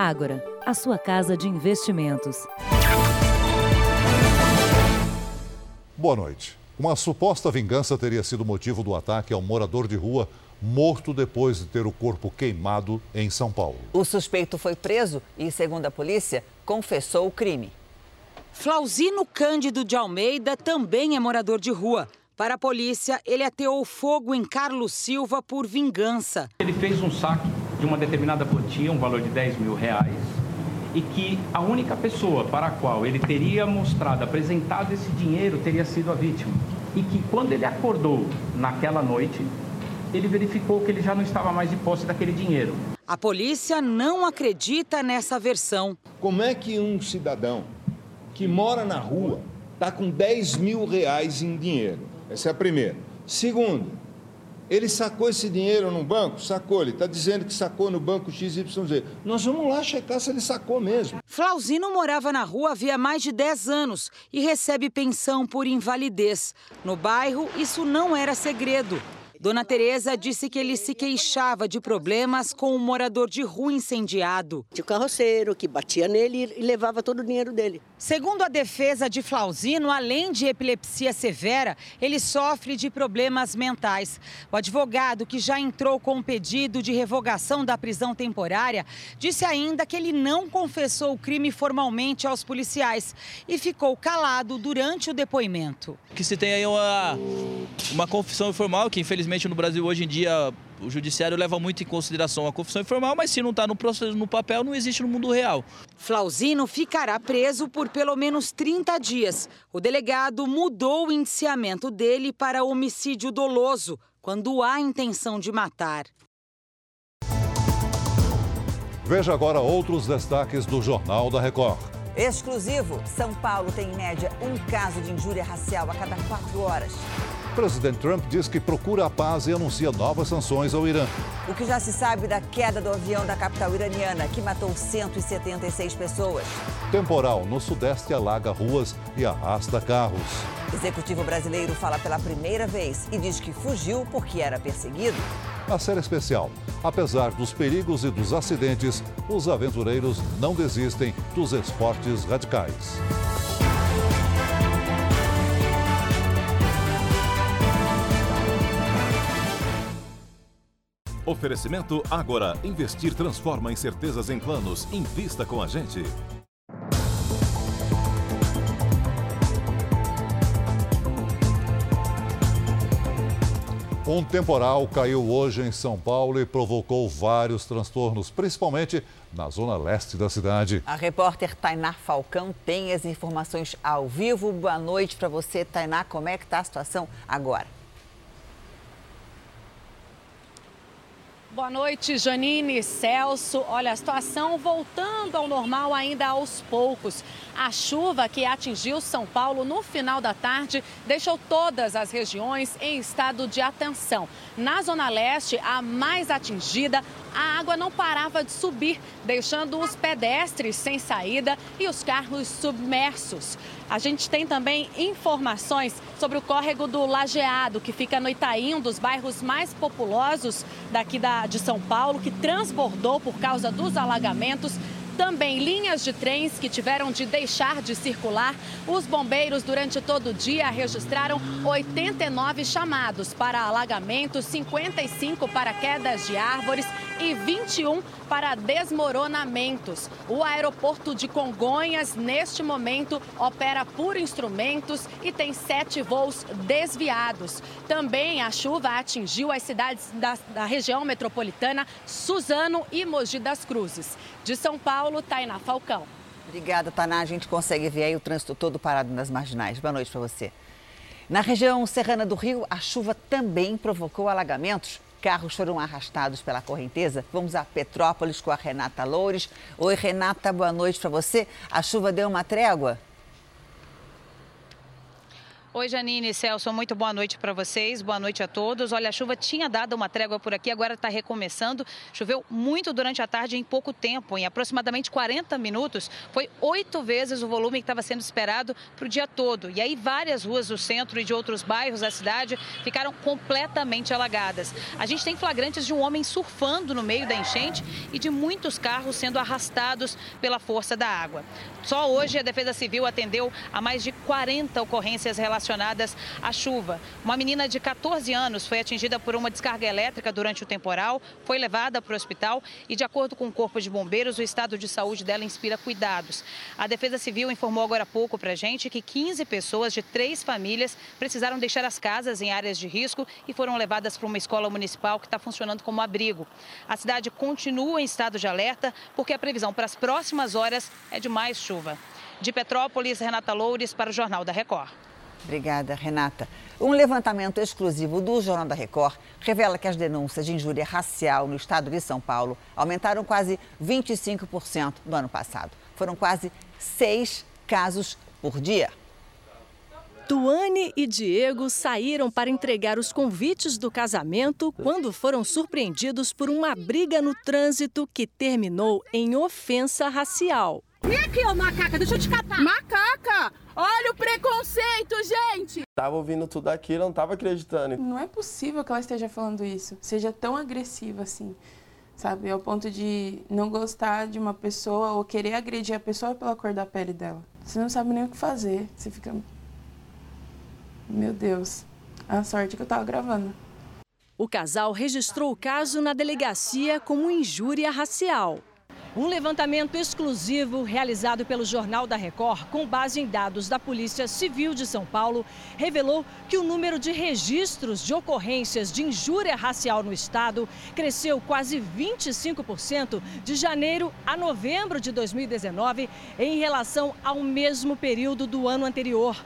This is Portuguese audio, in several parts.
Ágora, a sua casa de investimentos. Boa noite. Uma suposta vingança teria sido motivo do ataque ao morador de rua morto depois de ter o corpo queimado em São Paulo. O suspeito foi preso e, segundo a polícia, confessou o crime. Flauzino Cândido de Almeida também é morador de rua. Para a polícia, ele ateou fogo em Carlos Silva por vingança. Ele fez um saque de uma determinada quantia, um valor de 10 mil reais, e que a única pessoa para a qual ele teria mostrado, apresentado esse dinheiro, teria sido a vítima. E que quando ele acordou naquela noite, ele verificou que ele já não estava mais de posse daquele dinheiro. A polícia não acredita nessa versão. Como é que um cidadão que mora na rua está com 10 mil reais em dinheiro? Essa é a primeira. Segundo, ele sacou esse dinheiro no banco? Sacou. Ele está dizendo que sacou no banco XYZ. Nós vamos lá checar se ele sacou mesmo. Flauzino morava na rua havia mais de 10 anos e recebe pensão por invalidez. No bairro, isso não era segredo. Dona Tereza disse que ele se queixava de problemas com um morador de rua incendiado. De carroceiro que batia nele e levava todo o dinheiro dele. Segundo a defesa de Flauzino, além de epilepsia severa, ele sofre de problemas mentais. O advogado, que já entrou com um pedido de revogação da prisão temporária, disse ainda que ele não confessou o crime formalmente aos policiais e ficou calado durante o depoimento. Que se tem aí uma, uma confissão informal que infelizmente infelizmente no Brasil hoje em dia o judiciário leva muito em consideração a confissão informal, mas se não está no processo no papel, não existe no mundo real. Flauzino ficará preso por pelo menos 30 dias. O delegado mudou o indiciamento dele para homicídio doloso, quando há intenção de matar. Veja agora outros destaques do Jornal da Record. Exclusivo: São Paulo tem em média um caso de injúria racial a cada quatro horas presidente Trump diz que procura a paz e anuncia novas sanções ao Irã. O que já se sabe da queda do avião da capital iraniana, que matou 176 pessoas. Temporal no Sudeste alaga ruas e arrasta carros. Executivo brasileiro fala pela primeira vez e diz que fugiu porque era perseguido. A série especial. Apesar dos perigos e dos acidentes, os aventureiros não desistem dos esportes radicais. Oferecimento Agora. Investir transforma incertezas em planos. Invista com a gente. Um temporal caiu hoje em São Paulo e provocou vários transtornos, principalmente na zona leste da cidade. A repórter Tainá Falcão tem as informações ao vivo. Boa noite para você, Tainá. Como é que está a situação agora? Boa noite, Janine, Celso. Olha, a situação voltando ao normal ainda aos poucos. A chuva que atingiu São Paulo no final da tarde deixou todas as regiões em estado de atenção. Na Zona Leste, a mais atingida, a água não parava de subir, deixando os pedestres sem saída e os carros submersos. A gente tem também informações sobre o córrego do Lajeado, que fica no Itaim, um dos bairros mais populosos daqui da, de São Paulo, que transbordou por causa dos alagamentos também linhas de trens que tiveram de deixar de circular. Os bombeiros, durante todo o dia, registraram 89 chamados para alagamentos, 55 para quedas de árvores e 21 para desmoronamentos. O aeroporto de Congonhas, neste momento, opera por instrumentos e tem sete voos desviados. Também a chuva atingiu as cidades da, da região metropolitana Suzano e Mogi das Cruzes. De São Paulo, Tainá Falcão. Obrigada, Tainá. A gente consegue ver aí o trânsito todo parado nas marginais. Boa noite para você. Na região serrana do Rio, a chuva também provocou alagamentos carros foram arrastados pela correnteza. Vamos a Petrópolis com a Renata Loures. Oi, Renata, boa noite para você. A chuva deu uma trégua? Oi, Janine e Celso, muito boa noite para vocês, boa noite a todos. Olha, a chuva tinha dado uma trégua por aqui, agora está recomeçando. Choveu muito durante a tarde em pouco tempo, em aproximadamente 40 minutos. Foi oito vezes o volume que estava sendo esperado para o dia todo. E aí, várias ruas do centro e de outros bairros da cidade ficaram completamente alagadas. A gente tem flagrantes de um homem surfando no meio da enchente e de muitos carros sendo arrastados pela força da água. Só hoje a Defesa Civil atendeu a mais de 40 ocorrências relacionadas à chuva. Uma menina de 14 anos foi atingida por uma descarga elétrica durante o temporal, foi levada para o hospital e, de acordo com o Corpo de Bombeiros, o estado de saúde dela inspira cuidados. A Defesa Civil informou agora há pouco para a gente que 15 pessoas de três famílias precisaram deixar as casas em áreas de risco e foram levadas para uma escola municipal que está funcionando como abrigo. A cidade continua em estado de alerta porque a previsão para as próximas horas é de mais chuva. De Petrópolis, Renata Loures para o Jornal da Record. Obrigada, Renata. Um levantamento exclusivo do Jornal da Record revela que as denúncias de injúria racial no estado de São Paulo aumentaram quase 25% no ano passado. Foram quase seis casos por dia. Tuane e Diego saíram para entregar os convites do casamento quando foram surpreendidos por uma briga no trânsito que terminou em ofensa racial. Vem aqui, ô macaca, deixa eu te catar. Macaca! Olha o preconceito, gente! Tava ouvindo tudo aquilo, não tava acreditando. Não é possível que ela esteja falando isso, seja tão agressiva assim, sabe? Ao ponto de não gostar de uma pessoa ou querer agredir a pessoa pela cor da pele dela. Você não sabe nem o que fazer, você fica. Meu Deus, a sorte que eu tava gravando. O casal registrou o caso na delegacia como injúria racial. Um levantamento exclusivo realizado pelo Jornal da Record, com base em dados da Polícia Civil de São Paulo, revelou que o número de registros de ocorrências de injúria racial no estado cresceu quase 25% de janeiro a novembro de 2019 em relação ao mesmo período do ano anterior.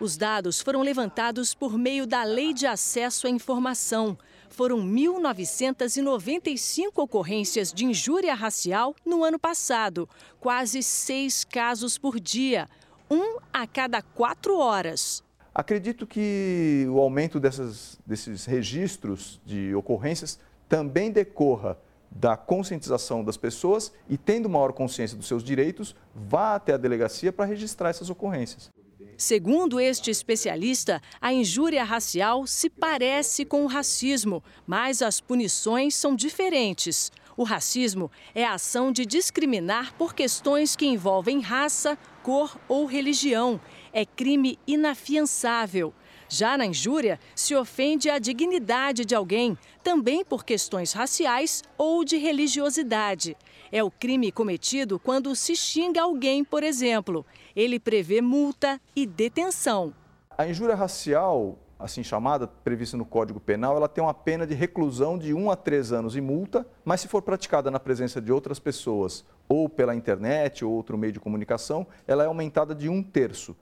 Os dados foram levantados por meio da Lei de Acesso à Informação foram 1.995 ocorrências de injúria racial no ano passado, quase seis casos por dia, um a cada quatro horas. Acredito que o aumento dessas, desses registros de ocorrências também decorra da conscientização das pessoas e, tendo maior consciência dos seus direitos, vá até a delegacia para registrar essas ocorrências. Segundo este especialista, a injúria racial se parece com o racismo, mas as punições são diferentes. O racismo é a ação de discriminar por questões que envolvem raça, cor ou religião. É crime inafiançável. Já na injúria, se ofende a dignidade de alguém, também por questões raciais ou de religiosidade. É o crime cometido quando se xinga alguém, por exemplo. Ele prevê multa e detenção. A injúria racial, assim chamada, prevista no Código Penal, ela tem uma pena de reclusão de 1 a 3 anos e multa, mas se for praticada na presença de outras pessoas, ou pela internet ou outro meio de comunicação, ela é aumentada de um terço.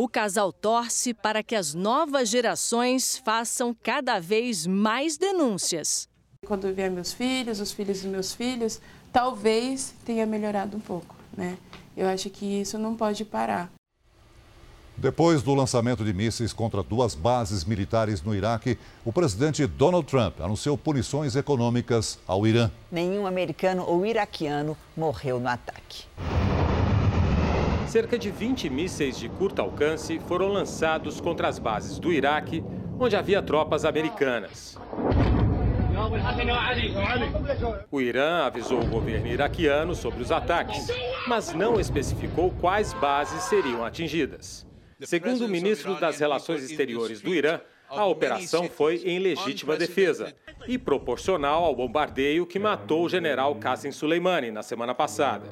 O casal torce para que as novas gerações façam cada vez mais denúncias. Quando vier meus filhos, os filhos dos meus filhos, talvez tenha melhorado um pouco, né? Eu acho que isso não pode parar. Depois do lançamento de mísseis contra duas bases militares no Iraque, o presidente Donald Trump anunciou punições econômicas ao Irã. Nenhum americano ou iraquiano morreu no ataque. Cerca de 20 mísseis de curto alcance foram lançados contra as bases do Iraque, onde havia tropas americanas. O Irã avisou o governo iraquiano sobre os ataques, mas não especificou quais bases seriam atingidas. Segundo o ministro das Relações Exteriores do Irã, a operação foi em legítima defesa e proporcional ao bombardeio que matou o general Qasem Soleimani na semana passada.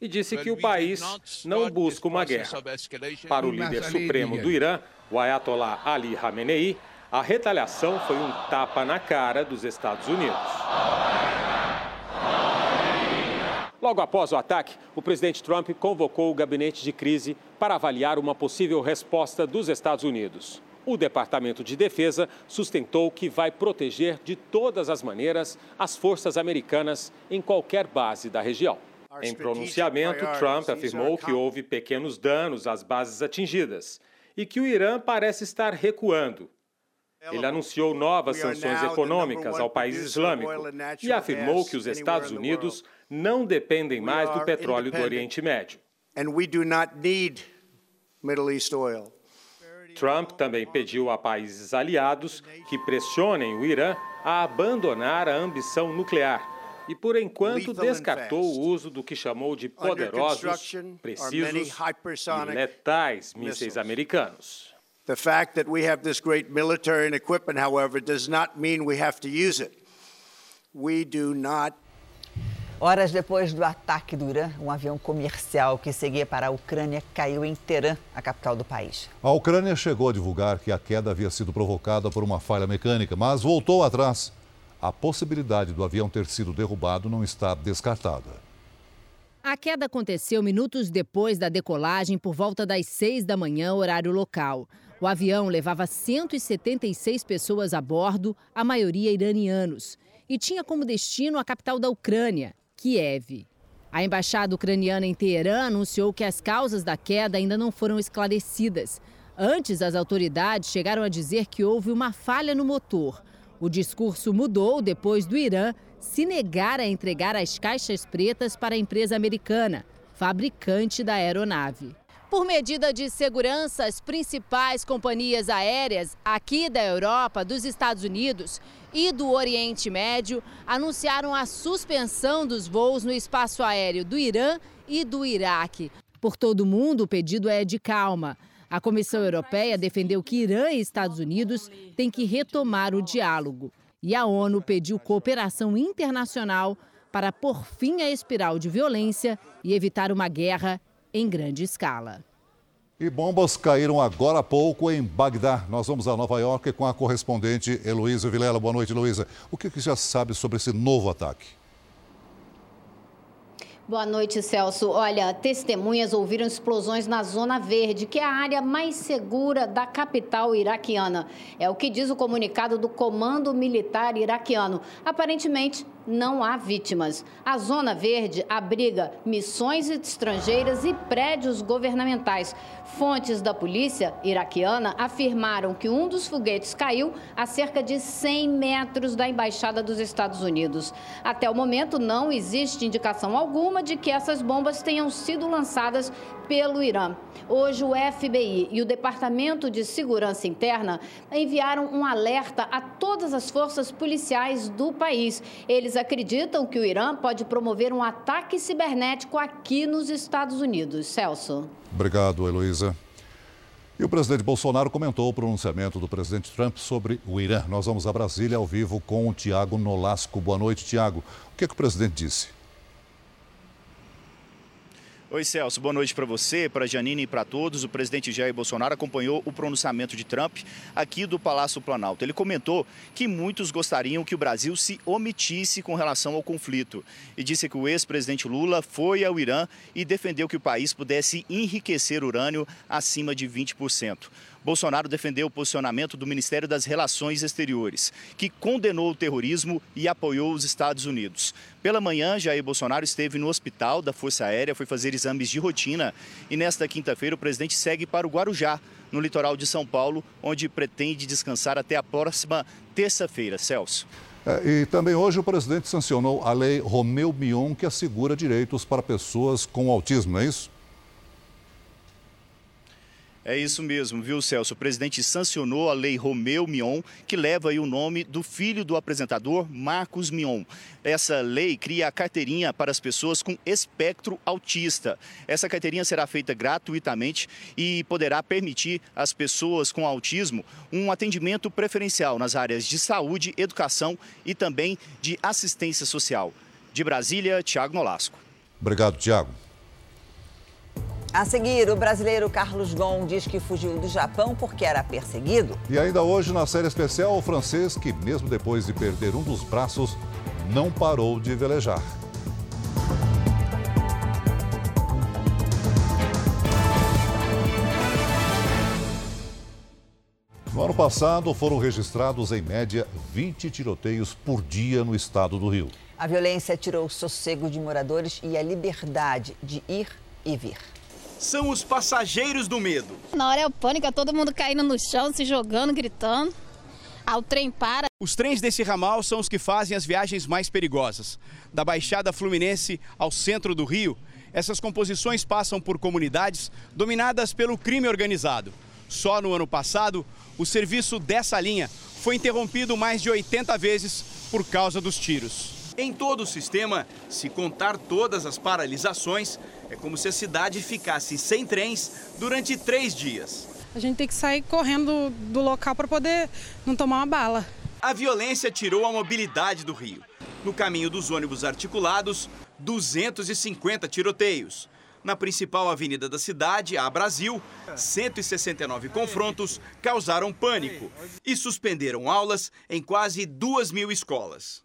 E disse que o país não busca uma guerra. Para o líder supremo do Irã, o Ayatollah Ali Khamenei, a retaliação foi um tapa na cara dos Estados Unidos. Logo após o ataque, o presidente Trump convocou o gabinete de crise para avaliar uma possível resposta dos Estados Unidos. O Departamento de Defesa sustentou que vai proteger de todas as maneiras as forças americanas em qualquer base da região. Em pronunciamento, Trump afirmou que houve pequenos danos às bases atingidas e que o Irã parece estar recuando. Ele anunciou novas sanções econômicas ao país islâmico e afirmou que os Estados Unidos não dependem mais do petróleo do Oriente Médio. Trump também pediu a países aliados que pressionem o Irã a abandonar a ambição nuclear e, por enquanto, descartou o uso do que chamou de poderosos, precisos e letais mísseis americanos. The fact that we have this great military and equipment, however, does not mean we have to use it. We do not Horas depois do ataque do Irã, um avião comercial que seguia para a Ucrânia caiu em Teherã, a capital do país. A Ucrânia chegou a divulgar que a queda havia sido provocada por uma falha mecânica, mas voltou atrás. A possibilidade do avião ter sido derrubado não está descartada. A queda aconteceu minutos depois da decolagem por volta das seis da manhã, horário local. O avião levava 176 pessoas a bordo, a maioria iranianos, e tinha como destino a capital da Ucrânia, Kiev. A embaixada ucraniana em Teherã anunciou que as causas da queda ainda não foram esclarecidas. Antes, as autoridades chegaram a dizer que houve uma falha no motor. O discurso mudou depois do Irã se negar a entregar as caixas pretas para a empresa americana, fabricante da aeronave. Por medida de segurança, as principais companhias aéreas aqui da Europa, dos Estados Unidos e do Oriente Médio anunciaram a suspensão dos voos no espaço aéreo do Irã e do Iraque. Por todo o mundo, o pedido é de calma. A Comissão Europeia defendeu que Irã e Estados Unidos têm que retomar o diálogo. E a ONU pediu cooperação internacional para pôr fim à espiral de violência e evitar uma guerra em grande escala. E bombas caíram agora há pouco em Bagdá. Nós vamos a Nova York com a correspondente Heloísa Vilela. Boa noite, Heloísa. O que, que já sabe sobre esse novo ataque? Boa noite, Celso. Olha, testemunhas ouviram explosões na Zona Verde, que é a área mais segura da capital iraquiana. É o que diz o comunicado do Comando Militar Iraquiano. Aparentemente, não há vítimas. A Zona Verde abriga missões estrangeiras e prédios governamentais. Fontes da polícia iraquiana afirmaram que um dos foguetes caiu a cerca de 100 metros da Embaixada dos Estados Unidos. Até o momento, não existe indicação alguma de que essas bombas tenham sido lançadas pelo Irã. Hoje, o FBI e o Departamento de Segurança Interna enviaram um alerta a todas as forças policiais do país. Eles acreditam que o Irã pode promover um ataque cibernético aqui nos Estados Unidos. Celso. Obrigado, Heloísa. E o presidente Bolsonaro comentou o pronunciamento do presidente Trump sobre o Irã. Nós vamos a Brasília ao vivo com o Tiago Nolasco. Boa noite, Tiago. O que, é que o presidente disse? Oi, Celso. Boa noite para você, para Janine e para todos. O presidente Jair Bolsonaro acompanhou o pronunciamento de Trump aqui do Palácio Planalto. Ele comentou que muitos gostariam que o Brasil se omitisse com relação ao conflito e disse que o ex-presidente Lula foi ao Irã e defendeu que o país pudesse enriquecer urânio acima de 20%. Bolsonaro defendeu o posicionamento do Ministério das Relações Exteriores, que condenou o terrorismo e apoiou os Estados Unidos. Pela manhã, Jair Bolsonaro esteve no hospital da Força Aérea, foi fazer exames de rotina e nesta quinta-feira o presidente segue para o Guarujá, no litoral de São Paulo, onde pretende descansar até a próxima terça-feira. Celso. É, e também hoje o presidente sancionou a lei Romeu Mion, que assegura direitos para pessoas com autismo, não é isso? É isso mesmo, viu, Celso? O presidente sancionou a lei Romeu Mion, que leva o nome do filho do apresentador, Marcos Mion. Essa lei cria a carteirinha para as pessoas com espectro autista. Essa carteirinha será feita gratuitamente e poderá permitir às pessoas com autismo um atendimento preferencial nas áreas de saúde, educação e também de assistência social. De Brasília, Tiago Nolasco. Obrigado, Tiago. A seguir, o brasileiro Carlos Gon diz que fugiu do Japão porque era perseguido. E ainda hoje, na série especial, o francês que, mesmo depois de perder um dos braços, não parou de velejar. No ano passado, foram registrados, em média, 20 tiroteios por dia no estado do Rio. A violência tirou o sossego de moradores e a liberdade de ir e vir. São os passageiros do medo. Na hora é o pânico, é todo mundo caindo no chão, se jogando, gritando. Ah, o trem para. Os trens desse ramal são os que fazem as viagens mais perigosas. Da Baixada Fluminense ao centro do Rio, essas composições passam por comunidades dominadas pelo crime organizado. Só no ano passado, o serviço dessa linha foi interrompido mais de 80 vezes por causa dos tiros. Em todo o sistema, se contar todas as paralisações, é como se a cidade ficasse sem trens durante três dias. A gente tem que sair correndo do local para poder não tomar uma bala. A violência tirou a mobilidade do Rio. No caminho dos ônibus articulados, 250 tiroteios. Na principal avenida da cidade, a Brasil, 169 confrontos causaram pânico e suspenderam aulas em quase duas mil escolas.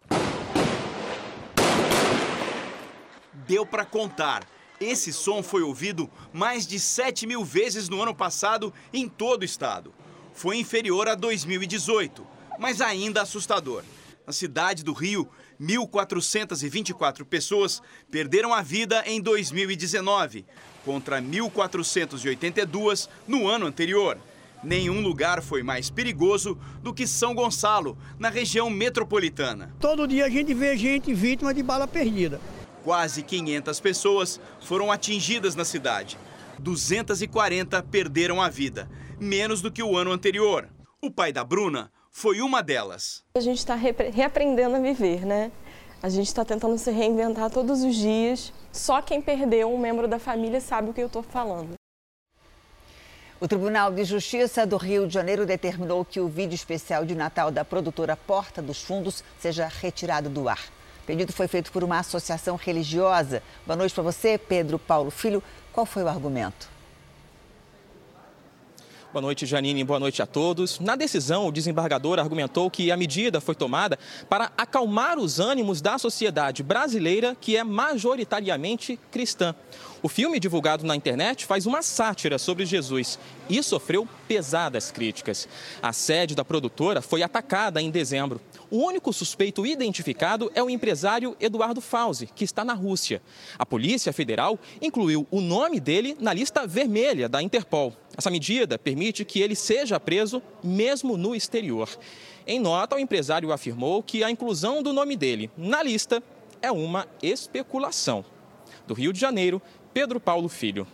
Deu para contar. Esse som foi ouvido mais de 7 mil vezes no ano passado em todo o estado. Foi inferior a 2018, mas ainda assustador. Na cidade do Rio, 1.424 pessoas perderam a vida em 2019, contra 1.482 no ano anterior. Nenhum lugar foi mais perigoso do que São Gonçalo, na região metropolitana. Todo dia a gente vê gente vítima de bala perdida. Quase 500 pessoas foram atingidas na cidade. 240 perderam a vida, menos do que o ano anterior. O pai da Bruna foi uma delas. A gente está reaprendendo a viver, né? A gente está tentando se reinventar todos os dias. Só quem perdeu um membro da família sabe o que eu estou falando. O Tribunal de Justiça do Rio de Janeiro determinou que o vídeo especial de Natal da produtora Porta dos Fundos seja retirado do ar. O pedido foi feito por uma associação religiosa. Boa noite para você, Pedro Paulo Filho. Qual foi o argumento? Boa noite, Janine. Boa noite a todos. Na decisão, o desembargador argumentou que a medida foi tomada para acalmar os ânimos da sociedade brasileira, que é majoritariamente cristã. O filme, divulgado na internet, faz uma sátira sobre Jesus e sofreu pesadas críticas. A sede da produtora foi atacada em dezembro. O único suspeito identificado é o empresário Eduardo Fauzi, que está na Rússia. A Polícia Federal incluiu o nome dele na lista vermelha da Interpol. Essa medida permite que ele seja preso mesmo no exterior. Em nota, o empresário afirmou que a inclusão do nome dele na lista é uma especulação. Do Rio de Janeiro, Pedro Paulo Filho.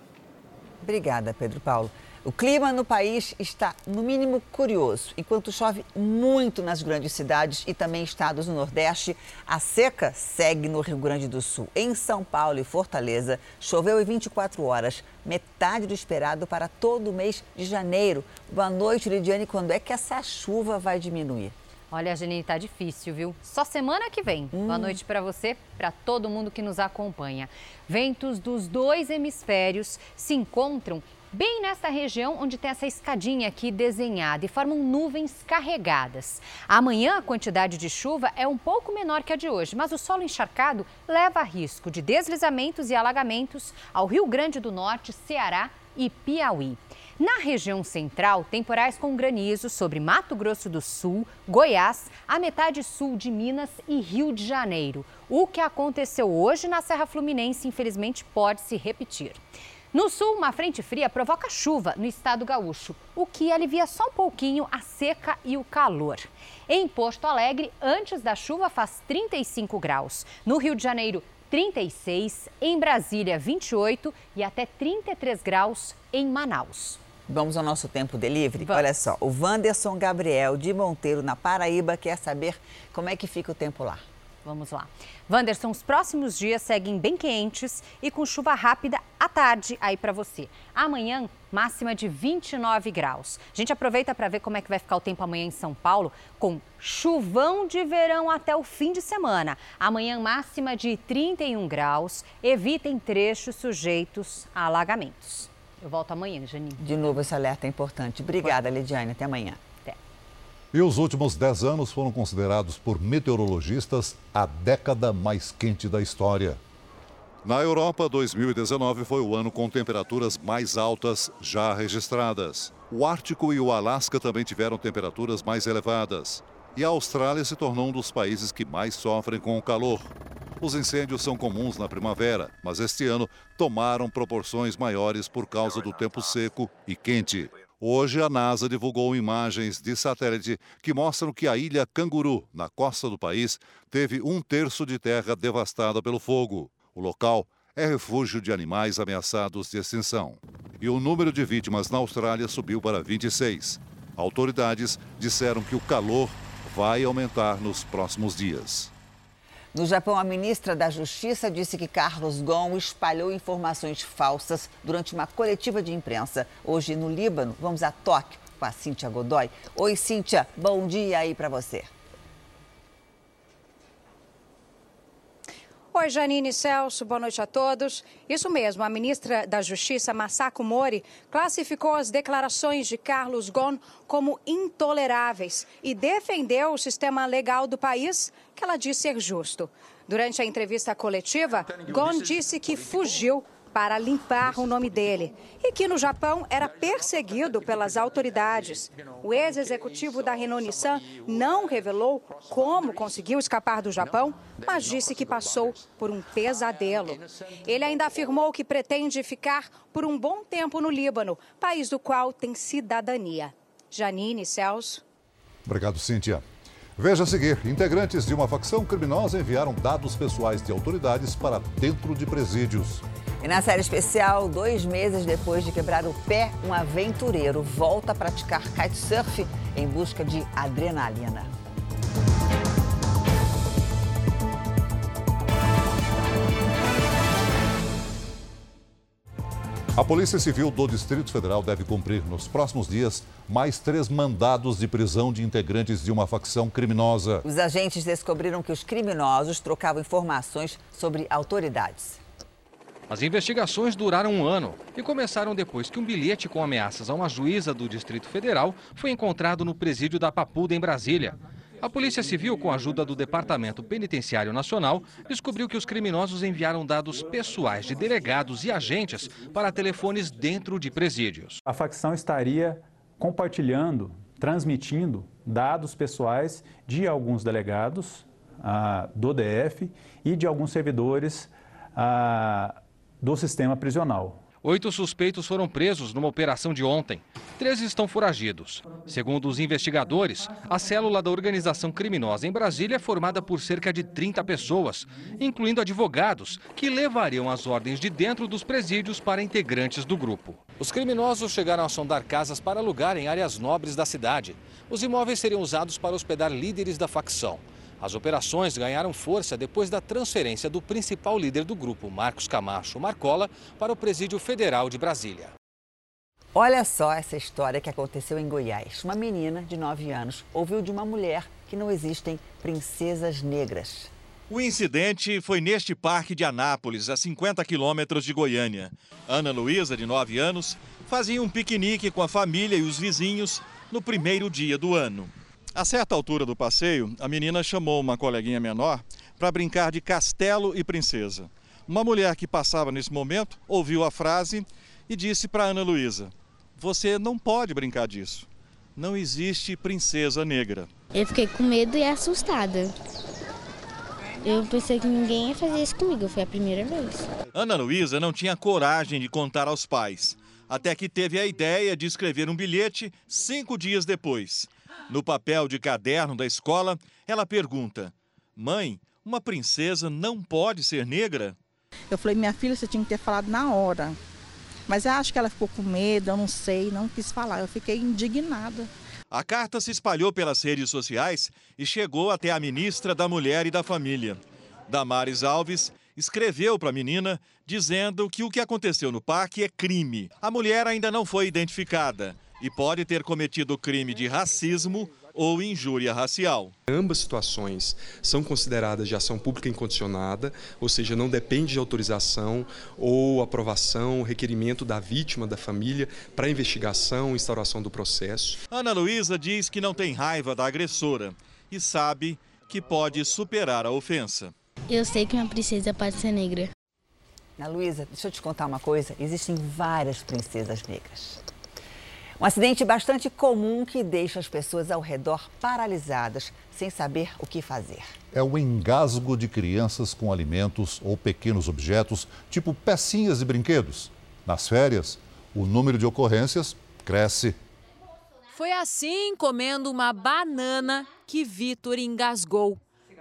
Obrigada, Pedro Paulo. O clima no país está, no mínimo, curioso. Enquanto chove muito nas grandes cidades e também estados do Nordeste, a seca segue no Rio Grande do Sul. Em São Paulo e Fortaleza, choveu em 24 horas, metade do esperado para todo o mês de janeiro. Boa noite, Lidiane. Quando é que essa chuva vai diminuir? Olha, Janine, tá difícil, viu? Só semana que vem. Hum. Boa noite para você, para todo mundo que nos acompanha. Ventos dos dois hemisférios se encontram bem nessa região onde tem essa escadinha aqui desenhada e formam nuvens carregadas. Amanhã a quantidade de chuva é um pouco menor que a de hoje, mas o solo encharcado leva a risco de deslizamentos e alagamentos ao Rio Grande do Norte, Ceará e Piauí. Na região central, temporais com granizo sobre Mato Grosso do Sul, Goiás, a metade sul de Minas e Rio de Janeiro. O que aconteceu hoje na Serra Fluminense, infelizmente, pode se repetir. No sul, uma frente fria provoca chuva no estado gaúcho, o que alivia só um pouquinho a seca e o calor. Em Porto Alegre, antes da chuva, faz 35 graus. No Rio de Janeiro, 36, em Brasília, 28 e até 33 graus em Manaus. Vamos ao nosso tempo delivery? Vamos. Olha só, o Wanderson Gabriel de Monteiro, na Paraíba, quer saber como é que fica o tempo lá. Vamos lá. Wanderson, os próximos dias seguem bem quentes e com chuva rápida à tarde aí para você. Amanhã, máxima de 29 graus. A gente aproveita para ver como é que vai ficar o tempo amanhã em São Paulo, com chuvão de verão até o fim de semana. Amanhã, máxima de 31 graus. Evitem trechos sujeitos a alagamentos. Eu volto amanhã, Janine. De novo, esse alerta é importante. Obrigada, Lidiane. Até amanhã. E os últimos 10 anos foram considerados por meteorologistas a década mais quente da história. Na Europa, 2019 foi o ano com temperaturas mais altas já registradas. O Ártico e o Alasca também tiveram temperaturas mais elevadas. E a Austrália se tornou um dos países que mais sofrem com o calor. Os incêndios são comuns na primavera, mas este ano tomaram proporções maiores por causa do tempo seco e quente. Hoje, a NASA divulgou imagens de satélite que mostram que a ilha Canguru, na costa do país, teve um terço de terra devastada pelo fogo. O local é refúgio de animais ameaçados de extinção. E o número de vítimas na Austrália subiu para 26. Autoridades disseram que o calor vai aumentar nos próximos dias. No Japão, a ministra da Justiça disse que Carlos Ghosn espalhou informações falsas durante uma coletiva de imprensa. Hoje, no Líbano, vamos a Tóquio com a Cíntia Godoy. Oi, Cíntia, bom dia aí para você. Oi, Janine Celso, boa noite a todos. Isso mesmo, a ministra da Justiça, Masako Mori, classificou as declarações de Carlos Ghosn como intoleráveis e defendeu o sistema legal do país, que ela disse ser justo. Durante a entrevista coletiva, Ghosn disse que fugiu para limpar o nome dele e que no Japão era perseguido pelas autoridades. O ex-executivo da Renault-Nissan não revelou como conseguiu escapar do Japão, mas disse que passou por um pesadelo. Ele ainda afirmou que pretende ficar por um bom tempo no Líbano, país do qual tem cidadania. Janine Celso. Obrigado, Cíntia. Veja a seguir: integrantes de uma facção criminosa enviaram dados pessoais de autoridades para dentro de presídios. E na série especial, dois meses depois de quebrar o pé, um aventureiro volta a praticar kitesurf em busca de adrenalina. A Polícia Civil do Distrito Federal deve cumprir nos próximos dias mais três mandados de prisão de integrantes de uma facção criminosa. Os agentes descobriram que os criminosos trocavam informações sobre autoridades. As investigações duraram um ano e começaram depois que um bilhete com ameaças a uma juíza do Distrito Federal foi encontrado no presídio da Papuda, em Brasília. A Polícia Civil, com a ajuda do Departamento Penitenciário Nacional, descobriu que os criminosos enviaram dados pessoais de delegados e agentes para telefones dentro de presídios. A facção estaria compartilhando, transmitindo dados pessoais de alguns delegados ah, do DF e de alguns servidores ah, do sistema prisional. Oito suspeitos foram presos numa operação de ontem. Três estão foragidos. Segundo os investigadores, a célula da organização criminosa em Brasília é formada por cerca de 30 pessoas, incluindo advogados, que levariam as ordens de dentro dos presídios para integrantes do grupo. Os criminosos chegaram a sondar casas para alugar em áreas nobres da cidade. Os imóveis seriam usados para hospedar líderes da facção. As operações ganharam força depois da transferência do principal líder do grupo, Marcos Camacho Marcola, para o Presídio Federal de Brasília. Olha só essa história que aconteceu em Goiás. Uma menina de 9 anos ouviu de uma mulher que não existem princesas negras. O incidente foi neste parque de Anápolis, a 50 quilômetros de Goiânia. Ana Luísa, de 9 anos, fazia um piquenique com a família e os vizinhos no primeiro dia do ano. A certa altura do passeio, a menina chamou uma coleguinha menor para brincar de castelo e princesa. Uma mulher que passava nesse momento ouviu a frase e disse para Ana Luísa: Você não pode brincar disso. Não existe princesa negra. Eu fiquei com medo e assustada. Eu pensei que ninguém ia fazer isso comigo, foi a primeira vez. Ana Luísa não tinha coragem de contar aos pais, até que teve a ideia de escrever um bilhete cinco dias depois. No papel de caderno da escola, ela pergunta: Mãe, uma princesa não pode ser negra? Eu falei: Minha filha, você tinha que ter falado na hora. Mas eu acho que ela ficou com medo, eu não sei, não quis falar. Eu fiquei indignada. A carta se espalhou pelas redes sociais e chegou até a ministra da Mulher e da Família. Damares Alves escreveu para a menina dizendo que o que aconteceu no parque é crime. A mulher ainda não foi identificada e pode ter cometido crime de racismo ou injúria racial. Ambas situações são consideradas de ação pública incondicionada, ou seja, não depende de autorização ou aprovação, requerimento da vítima, da família, para investigação, instauração do processo. Ana Luísa diz que não tem raiva da agressora e sabe que pode superar a ofensa. Eu sei que uma princesa pode ser negra. Ana Luísa, deixa eu te contar uma coisa: existem várias princesas negras. Um acidente bastante comum que deixa as pessoas ao redor paralisadas, sem saber o que fazer. É o engasgo de crianças com alimentos ou pequenos objetos, tipo pecinhas e brinquedos. Nas férias, o número de ocorrências cresce. Foi assim, comendo uma banana, que Vitor engasgou.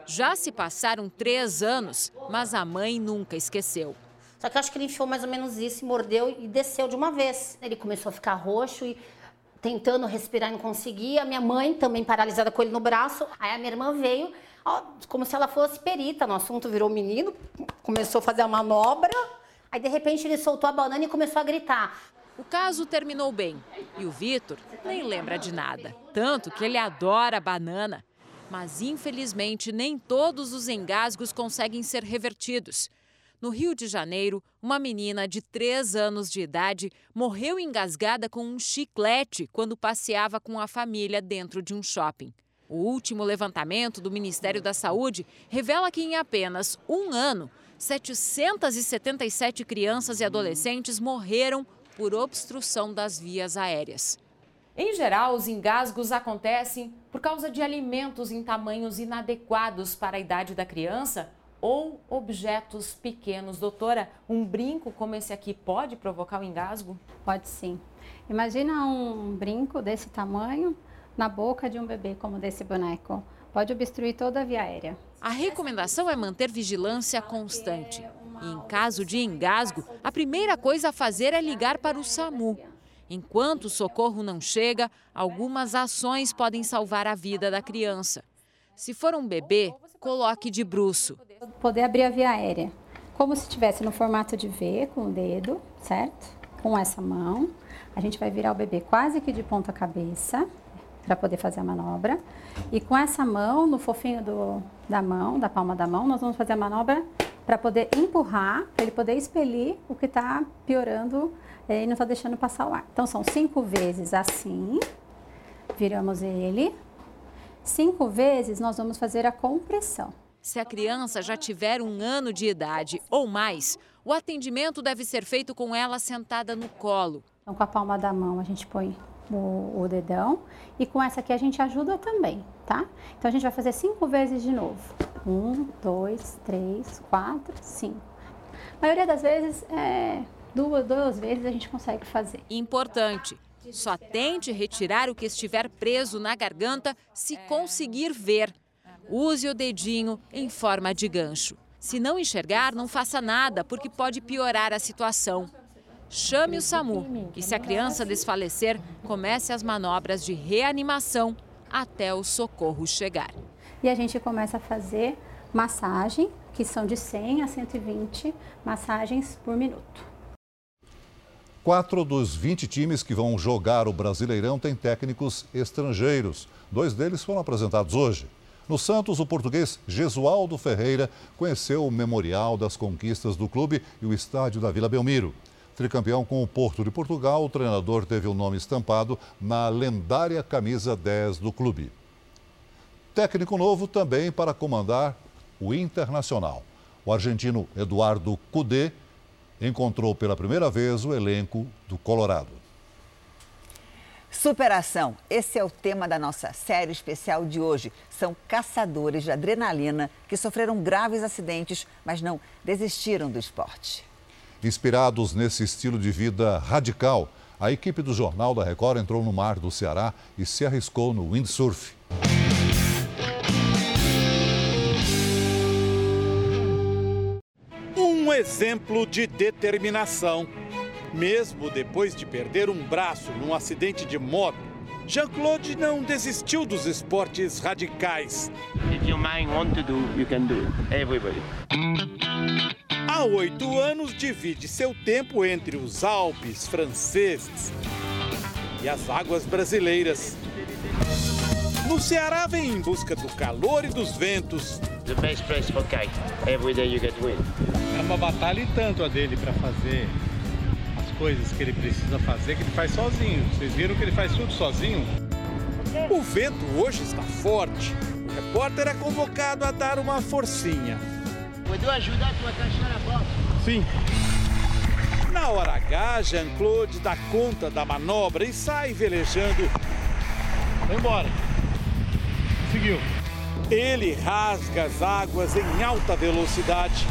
Já se passaram três anos, mas a mãe nunca esqueceu. Só que eu acho que ele enfiou mais ou menos isso e mordeu e desceu de uma vez. Ele começou a ficar roxo e tentando respirar não conseguia. Minha mãe também paralisada com ele no braço. Aí a minha irmã veio, ó, como se ela fosse perita no assunto, virou menino, começou a fazer a manobra. Aí de repente ele soltou a banana e começou a gritar. O caso terminou bem e o Vitor nem lembra de nada. Tanto que ele adora banana. Mas infelizmente nem todos os engasgos conseguem ser revertidos. No Rio de Janeiro, uma menina de 3 anos de idade morreu engasgada com um chiclete quando passeava com a família dentro de um shopping. O último levantamento do Ministério da Saúde revela que em apenas um ano, 777 crianças e adolescentes morreram por obstrução das vias aéreas. Em geral, os engasgos acontecem por causa de alimentos em tamanhos inadequados para a idade da criança ou objetos pequenos. Doutora, um brinco como esse aqui pode provocar o um engasgo? Pode sim. Imagina um brinco desse tamanho na boca de um bebê como desse boneco. Pode obstruir toda a via aérea. A recomendação é manter vigilância constante. E em caso de engasgo, a primeira coisa a fazer é ligar para o SAMU. Enquanto o socorro não chega, algumas ações podem salvar a vida da criança. Se for um bebê, coloque de bruço. Poder abrir a via aérea, como se estivesse no formato de V, com o dedo, certo? Com essa mão. A gente vai virar o bebê quase que de ponta cabeça, para poder fazer a manobra. E com essa mão, no fofinho do, da mão, da palma da mão, nós vamos fazer a manobra para poder empurrar, para ele poder expelir o que está piorando eh, e não está deixando passar o ar. Então, são cinco vezes assim, viramos ele, Cinco vezes nós vamos fazer a compressão. Se a criança já tiver um ano de idade ou mais, o atendimento deve ser feito com ela sentada no colo. Então, com a palma da mão, a gente põe o, o, dedão e com essa aqui a gente ajuda também, tá? Então, a gente vai fazer cinco vezes de novo. Um, dois, três, quatro, cinco. A maioria das vezes, é, duas, duas vezes a gente consegue fazer. Importante. Só tente retirar o que estiver preso na garganta se conseguir ver. Use o dedinho em forma de gancho. Se não enxergar, não faça nada, porque pode piorar a situação. Chame o SAMU e, se a criança desfalecer, comece as manobras de reanimação até o socorro chegar. E a gente começa a fazer massagem, que são de 100 a 120 massagens por minuto. Quatro dos 20 times que vão jogar o Brasileirão têm técnicos estrangeiros. Dois deles foram apresentados hoje. No Santos, o português Gesualdo Ferreira conheceu o memorial das conquistas do clube e o estádio da Vila Belmiro. Tricampeão com o Porto de Portugal, o treinador teve o nome estampado na lendária camisa 10 do clube. Técnico novo também para comandar o Internacional. O argentino Eduardo Cudê encontrou pela primeira vez o elenco do Colorado. Superação. Esse é o tema da nossa série especial de hoje. São caçadores de adrenalina que sofreram graves acidentes, mas não desistiram do esporte. Inspirados nesse estilo de vida radical, a equipe do Jornal da Record entrou no mar do Ceará e se arriscou no windsurf. Um exemplo de determinação. Mesmo depois de perder um braço num acidente de moto, Jean-Claude não desistiu dos esportes radicais. Há oito anos divide seu tempo entre os Alpes franceses e as águas brasileiras. No Ceará vem em busca do calor e dos ventos. The best place for kite. Every day you get wind. É uma batalha e tanto a dele para fazer coisas que ele precisa fazer, que ele faz sozinho. Vocês viram que ele faz tudo sozinho? O vento hoje está forte. O repórter é convocado a dar uma forcinha. Pode ajudar tu a caixar a bola? Sim. Na Na hora H, Jean-Claude dá conta da manobra e sai velejando. Vai embora. Seguiu. Ele rasga as águas em alta velocidade.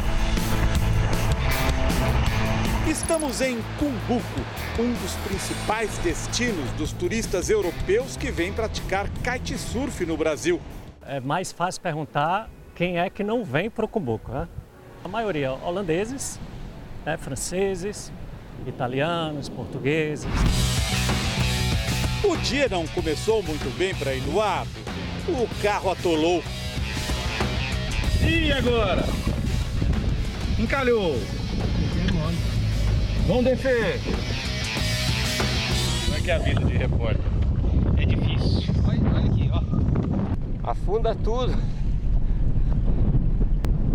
Estamos em Cumbuco, um dos principais destinos dos turistas europeus que vêm praticar kitesurf no Brasil. É mais fácil perguntar quem é que não vem para o Cumbuco. Né? A maioria holandeses, né, franceses, italianos, portugueses. O dia não começou muito bem para Eduardo. O carro atolou. E agora? Encalhou. Vamos descer. Como é que é a vida de repórter? É difícil. Olha, olha aqui, ó. Afunda tudo.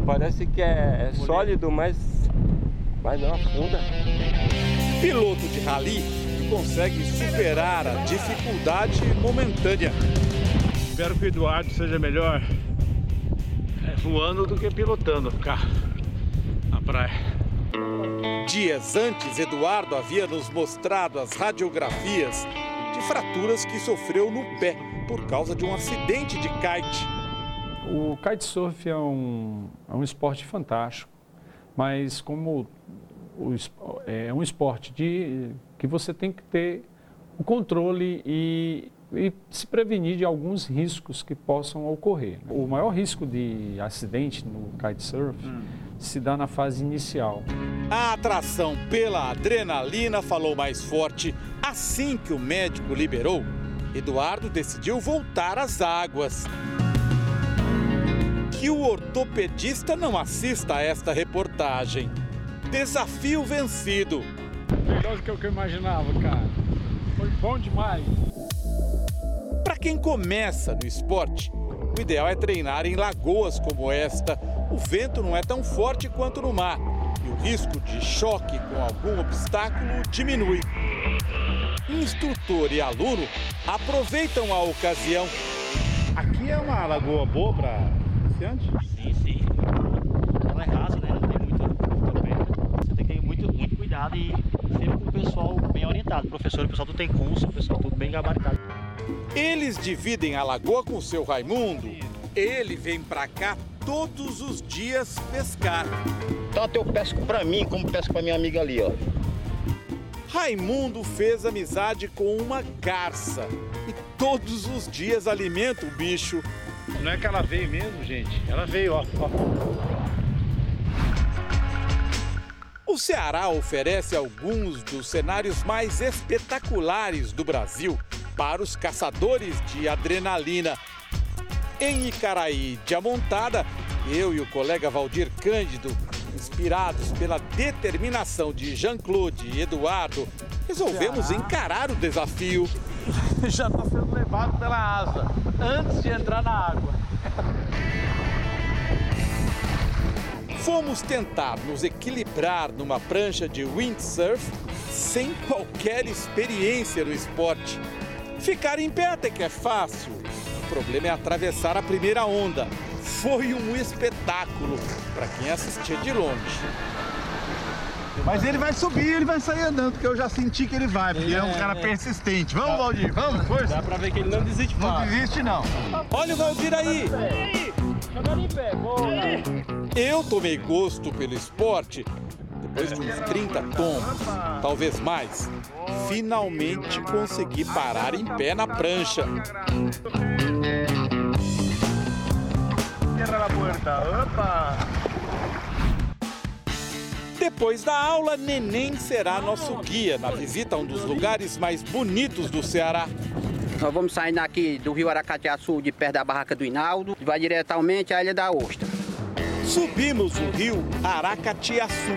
Parece que é sólido, mas, mas não afunda. Piloto de rally consegue superar a dificuldade momentânea. Espero que o Eduardo seja melhor é, voando do que pilotando o carro na praia. Dias antes, Eduardo havia nos mostrado as radiografias de fraturas que sofreu no pé por causa de um acidente de kite. O kitesurf é um, é um esporte fantástico, mas como o, é um esporte de, que você tem que ter o controle e, e se prevenir de alguns riscos que possam ocorrer. O maior risco de acidente no kitesurf hum. Se dá na fase inicial. A atração pela adrenalina falou mais forte. Assim que o médico liberou, Eduardo decidiu voltar às águas que o ortopedista não assista a esta reportagem. Desafio vencido. Melhor do que o que eu imaginava, cara. Foi bom demais. Para quem começa no esporte, o ideal é treinar em lagoas como esta. O vento não é tão forte quanto no mar e o risco de choque com algum obstáculo diminui. Instrutor e aluno aproveitam a ocasião. Aqui é uma lagoa boa para iniciante? Sim, sim. Ela é rasa, né? Não tem muito pedra. Você tem que ter muito, muito cuidado e sempre com o pessoal bem orientado. O professor, o pessoal tudo tem curso, o pessoal tudo bem gabaritado. Eles dividem a lagoa com o seu Raimundo. Ele vem pra cá todos os dias pescar. Tanto eu pesco pra mim como pesco pra minha amiga ali, ó. Raimundo fez amizade com uma garça e todos os dias alimenta o bicho. Não é que ela veio mesmo, gente. Ela veio, ó. ó. O Ceará oferece alguns dos cenários mais espetaculares do Brasil para os caçadores de adrenalina. Em Icaraí, Diamontada, eu e o colega Valdir Cândido, inspirados pela determinação de Jean-Claude e Eduardo, resolvemos encarar o desafio. Já está sendo levado pela asa antes de entrar na água. Fomos tentar nos equilibrar numa prancha de windsurf sem qualquer experiência no esporte. Ficar em pé até que é fácil. O problema é atravessar a primeira onda. Foi um espetáculo para quem assistia de longe. Mas ele vai subir, ele vai sair andando, porque eu já senti que ele vai, porque é, é um cara é. persistente. Vamos, Valdir, vamos, força. Dá pra ver que ele não desiste Não desiste, não. Olha o Valdir aí. Jogando em pé, boa. Eu tomei gosto pelo esporte depois de uns 30 tombos, talvez mais. Finalmente consegui parar em pé na prancha. Porta, opa! Depois da aula, Neném será nosso guia na visita a um dos lugares mais bonitos do Ceará. Nós vamos sair daqui do rio Aracatiaçu, de perto da barraca do Hinaldo, e vai diretamente à Ilha da Ostra. Subimos o rio Aracatiaçu.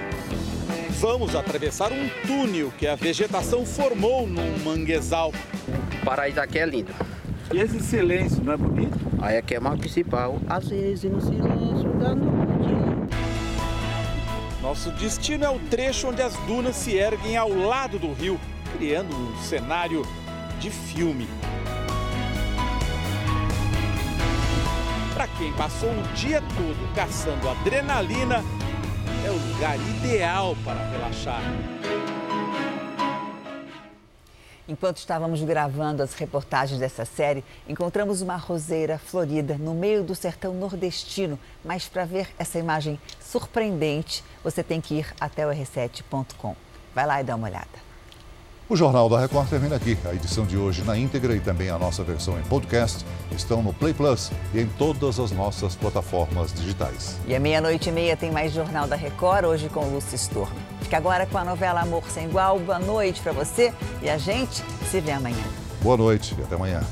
Vamos atravessar um túnel que a vegetação formou num manguezal. O paraíso aqui é lindo. E esse silêncio, não é bonito? Aí aqui é mais principal. Às vezes no silêncio da noite. Nosso destino é o trecho onde as dunas se erguem ao lado do rio, criando um cenário de filme. Para quem passou o dia todo caçando adrenalina, é o lugar ideal para relaxar. Enquanto estávamos gravando as reportagens dessa série, encontramos uma roseira florida no meio do sertão nordestino. Mas para ver essa imagem surpreendente, você tem que ir até o r7.com. Vai lá e dá uma olhada. O Jornal da Record termina aqui. A edição de hoje na íntegra e também a nossa versão em podcast estão no Play Plus e em todas as nossas plataformas digitais. E à meia-noite e meia tem mais Jornal da Record, hoje com Lúcia Storm. Fica agora com a novela Amor Sem Igual. Boa noite para você e a gente se vê amanhã. Boa noite e até amanhã.